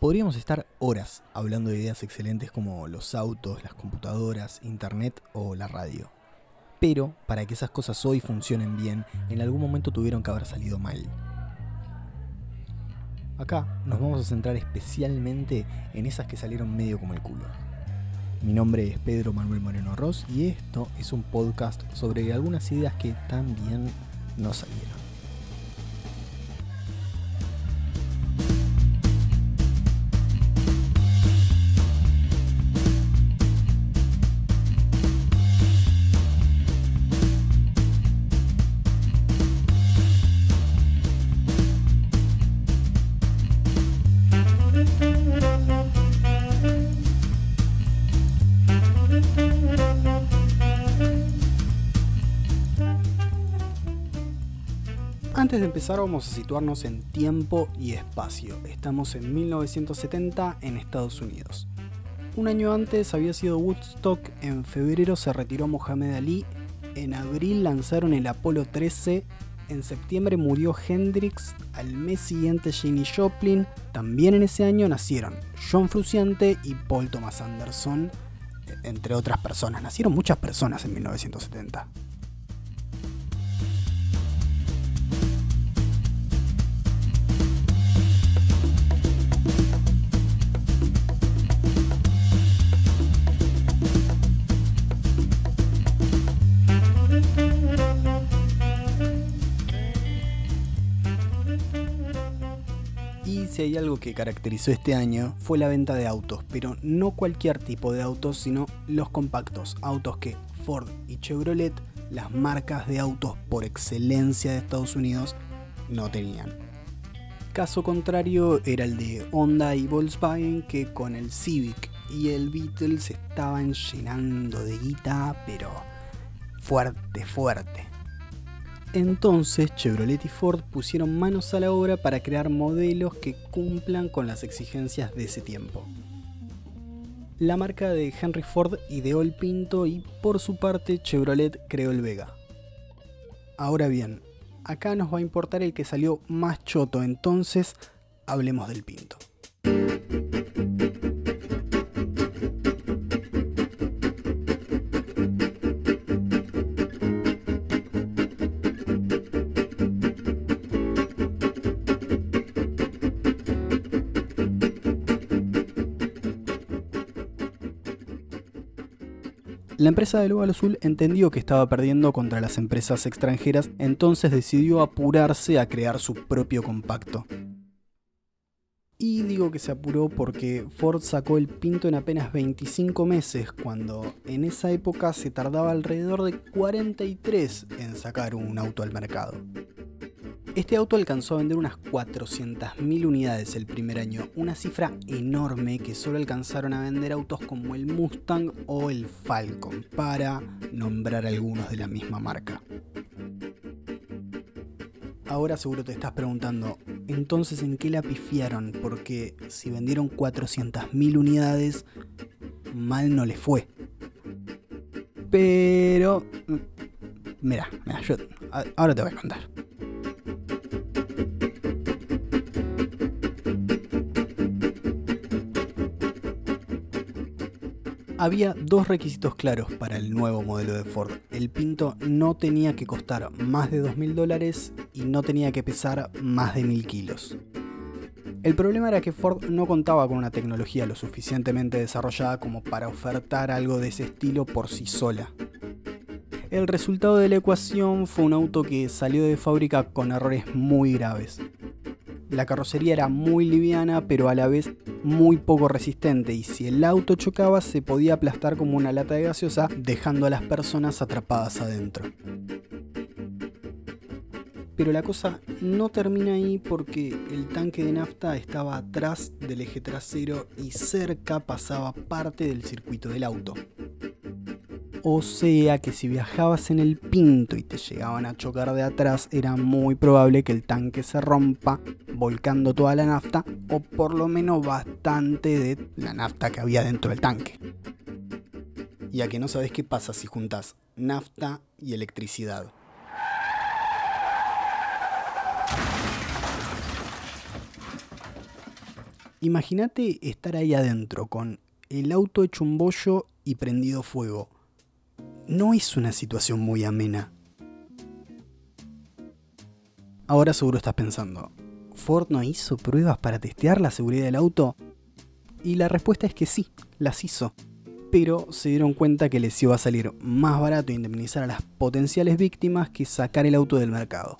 Podríamos estar horas hablando de ideas excelentes como los autos, las computadoras, internet o la radio. Pero para que esas cosas hoy funcionen bien, en algún momento tuvieron que haber salido mal. Acá nos vamos a centrar especialmente en esas que salieron medio como el culo. Mi nombre es Pedro Manuel Moreno Ross y esto es un podcast sobre algunas ideas que también no salieron. Antes de empezar vamos a situarnos en tiempo y espacio. Estamos en 1970 en Estados Unidos. Un año antes había sido Woodstock, en febrero se retiró Mohamed Ali, en abril lanzaron el Apolo 13, en septiembre murió Hendrix, al mes siguiente Jenny Joplin, también en ese año nacieron John Frusciante y Paul Thomas Anderson, entre otras personas. Nacieron muchas personas en 1970. Si hay algo que caracterizó este año fue la venta de autos, pero no cualquier tipo de autos, sino los compactos, autos que Ford y Chevrolet, las marcas de autos por excelencia de Estados Unidos, no tenían. Caso contrario era el de Honda y Volkswagen que con el Civic y el Beetle se estaban llenando de guita, pero fuerte, fuerte. Entonces Chevrolet y Ford pusieron manos a la obra para crear modelos que cumplan con las exigencias de ese tiempo. La marca de Henry Ford ideó el Pinto y por su parte Chevrolet creó el Vega. Ahora bien, acá nos va a importar el que salió más choto, entonces hablemos del Pinto. La empresa del Óvalo Azul entendió que estaba perdiendo contra las empresas extranjeras, entonces decidió apurarse a crear su propio compacto. Y digo que se apuró porque Ford sacó el Pinto en apenas 25 meses, cuando en esa época se tardaba alrededor de 43 en sacar un auto al mercado. Este auto alcanzó a vender unas 400.000 unidades el primer año, una cifra enorme que solo alcanzaron a vender autos como el Mustang o el Falcon, para nombrar algunos de la misma marca. Ahora seguro te estás preguntando, entonces en qué la pifiaron, porque si vendieron 400.000 unidades, mal no le fue. Pero... Mira, mira, yo ahora te voy a contar. Había dos requisitos claros para el nuevo modelo de Ford. El Pinto no tenía que costar más de 2.000 dólares y no tenía que pesar más de 1.000 kilos. El problema era que Ford no contaba con una tecnología lo suficientemente desarrollada como para ofertar algo de ese estilo por sí sola. El resultado de la ecuación fue un auto que salió de fábrica con errores muy graves. La carrocería era muy liviana, pero a la vez muy poco resistente, y si el auto chocaba se podía aplastar como una lata de gaseosa, dejando a las personas atrapadas adentro. Pero la cosa no termina ahí porque el tanque de nafta estaba atrás del eje trasero y cerca pasaba parte del circuito del auto. O sea que si viajabas en el Pinto y te llegaban a chocar de atrás, era muy probable que el tanque se rompa, volcando toda la nafta, o por lo menos bastante de la nafta que había dentro del tanque. Y a que no sabes qué pasa si juntas nafta y electricidad. Imagínate estar ahí adentro con el auto hecho un bollo y prendido fuego. No es una situación muy amena. Ahora seguro estás pensando, ¿Ford no hizo pruebas para testear la seguridad del auto? Y la respuesta es que sí, las hizo. Pero se dieron cuenta que les iba a salir más barato indemnizar a las potenciales víctimas que sacar el auto del mercado.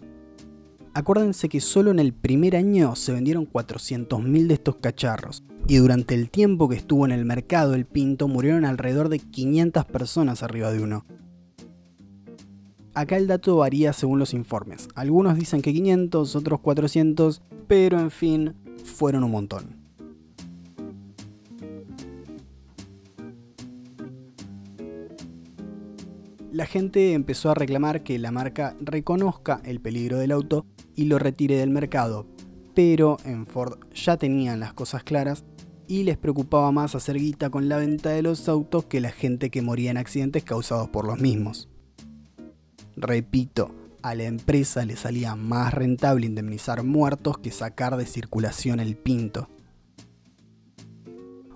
Acuérdense que solo en el primer año se vendieron 400.000 de estos cacharros, y durante el tiempo que estuvo en el mercado el Pinto murieron alrededor de 500 personas arriba de uno. Acá el dato varía según los informes. Algunos dicen que 500, otros 400, pero en fin, fueron un montón. La gente empezó a reclamar que la marca reconozca el peligro del auto y lo retire del mercado, pero en Ford ya tenían las cosas claras y les preocupaba más hacer guita con la venta de los autos que la gente que moría en accidentes causados por los mismos. Repito, a la empresa le salía más rentable indemnizar muertos que sacar de circulación el pinto.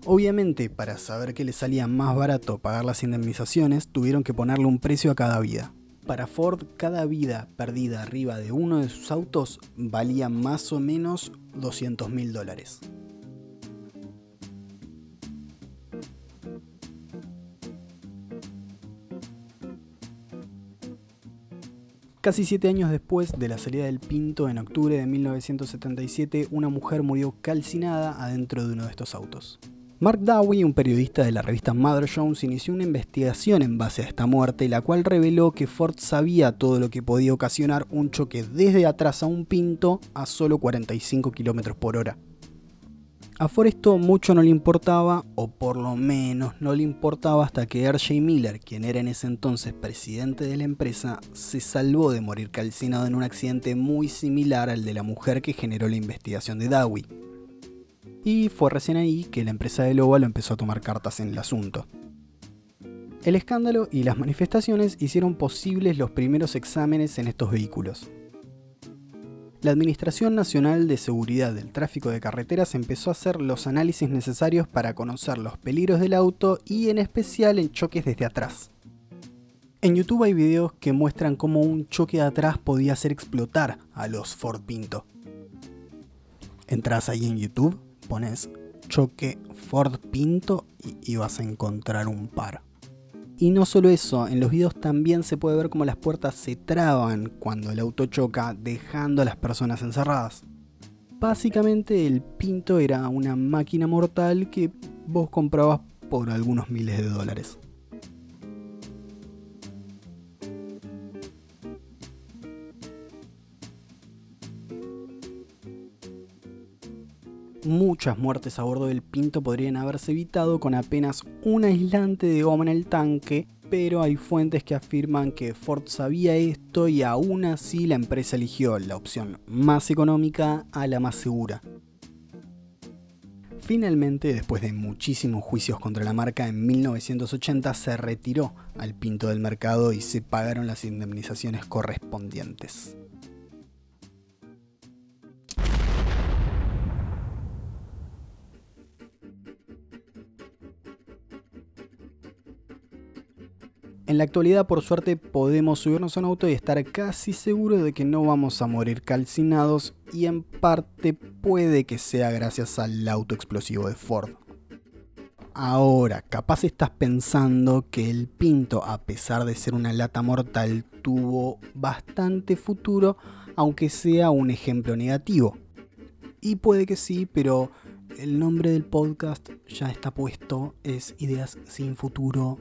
Obviamente, para saber que le salía más barato pagar las indemnizaciones, tuvieron que ponerle un precio a cada vida. Para Ford, cada vida perdida arriba de uno de sus autos valía más o menos 200 mil dólares. Casi siete años después de la salida del Pinto, en octubre de 1977, una mujer murió calcinada adentro de uno de estos autos. Mark Dowie, un periodista de la revista Mother Jones, inició una investigación en base a esta muerte, la cual reveló que Ford sabía todo lo que podía ocasionar un choque desde atrás a un Pinto a solo 45 km por hora. A Foresto mucho no le importaba, o por lo menos no le importaba hasta que R.J. Miller, quien era en ese entonces presidente de la empresa, se salvó de morir calcinado en un accidente muy similar al de la mujer que generó la investigación de Dowie. Y fue recién ahí que la empresa de lo empezó a tomar cartas en el asunto. El escándalo y las manifestaciones hicieron posibles los primeros exámenes en estos vehículos, la Administración Nacional de Seguridad del Tráfico de Carreteras empezó a hacer los análisis necesarios para conocer los peligros del auto y en especial en choques desde atrás. En YouTube hay videos que muestran cómo un choque de atrás podía hacer explotar a los Ford Pinto. Entras ahí en YouTube, pones choque Ford Pinto y, vas a encontrar un par. Y no solo eso, en los videos también se puede ver cómo las puertas se traban cuando el auto choca, dejando a las personas encerradas. Básicamente el Pinto era una máquina mortal que vos comprabas por algunos miles de dólares. Muchas muertes a bordo del Pinto podrían haberse evitado con apenas un aislante de goma en el tanque, pero hay fuentes que afirman que Ford sabía esto y aún así la empresa eligió la opción más económica a la más segura. Finalmente, después de muchísimos juicios contra la marca, en 1980 se retiró al Pinto del mercado y se pagaron las indemnizaciones correspondientes. En la actualidad, por suerte, podemos subirnos a un auto y estar casi seguros de que no vamos a morir calcinados y en parte puede que sea gracias al auto explosivo de Ford. Ahora, capaz estás pensando que el Pinto, a pesar de ser una lata mortal, tuvo bastante futuro, aunque sea un ejemplo negativo. Y puede que sí, pero el nombre del podcast ya está puesto, es Ideas sin futuro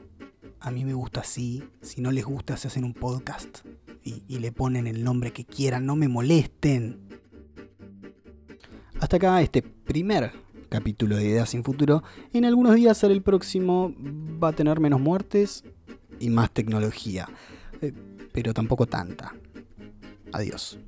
a mí me gusta así, si no les gusta se hacen un podcast y, le ponen el nombre que quieran, no me molesten. Hasta acá este primer capítulo de Ideas sin Futuro. En algunos días será el próximo, va a tener menos muertes y más tecnología, eh, pero tampoco tanta. Adiós.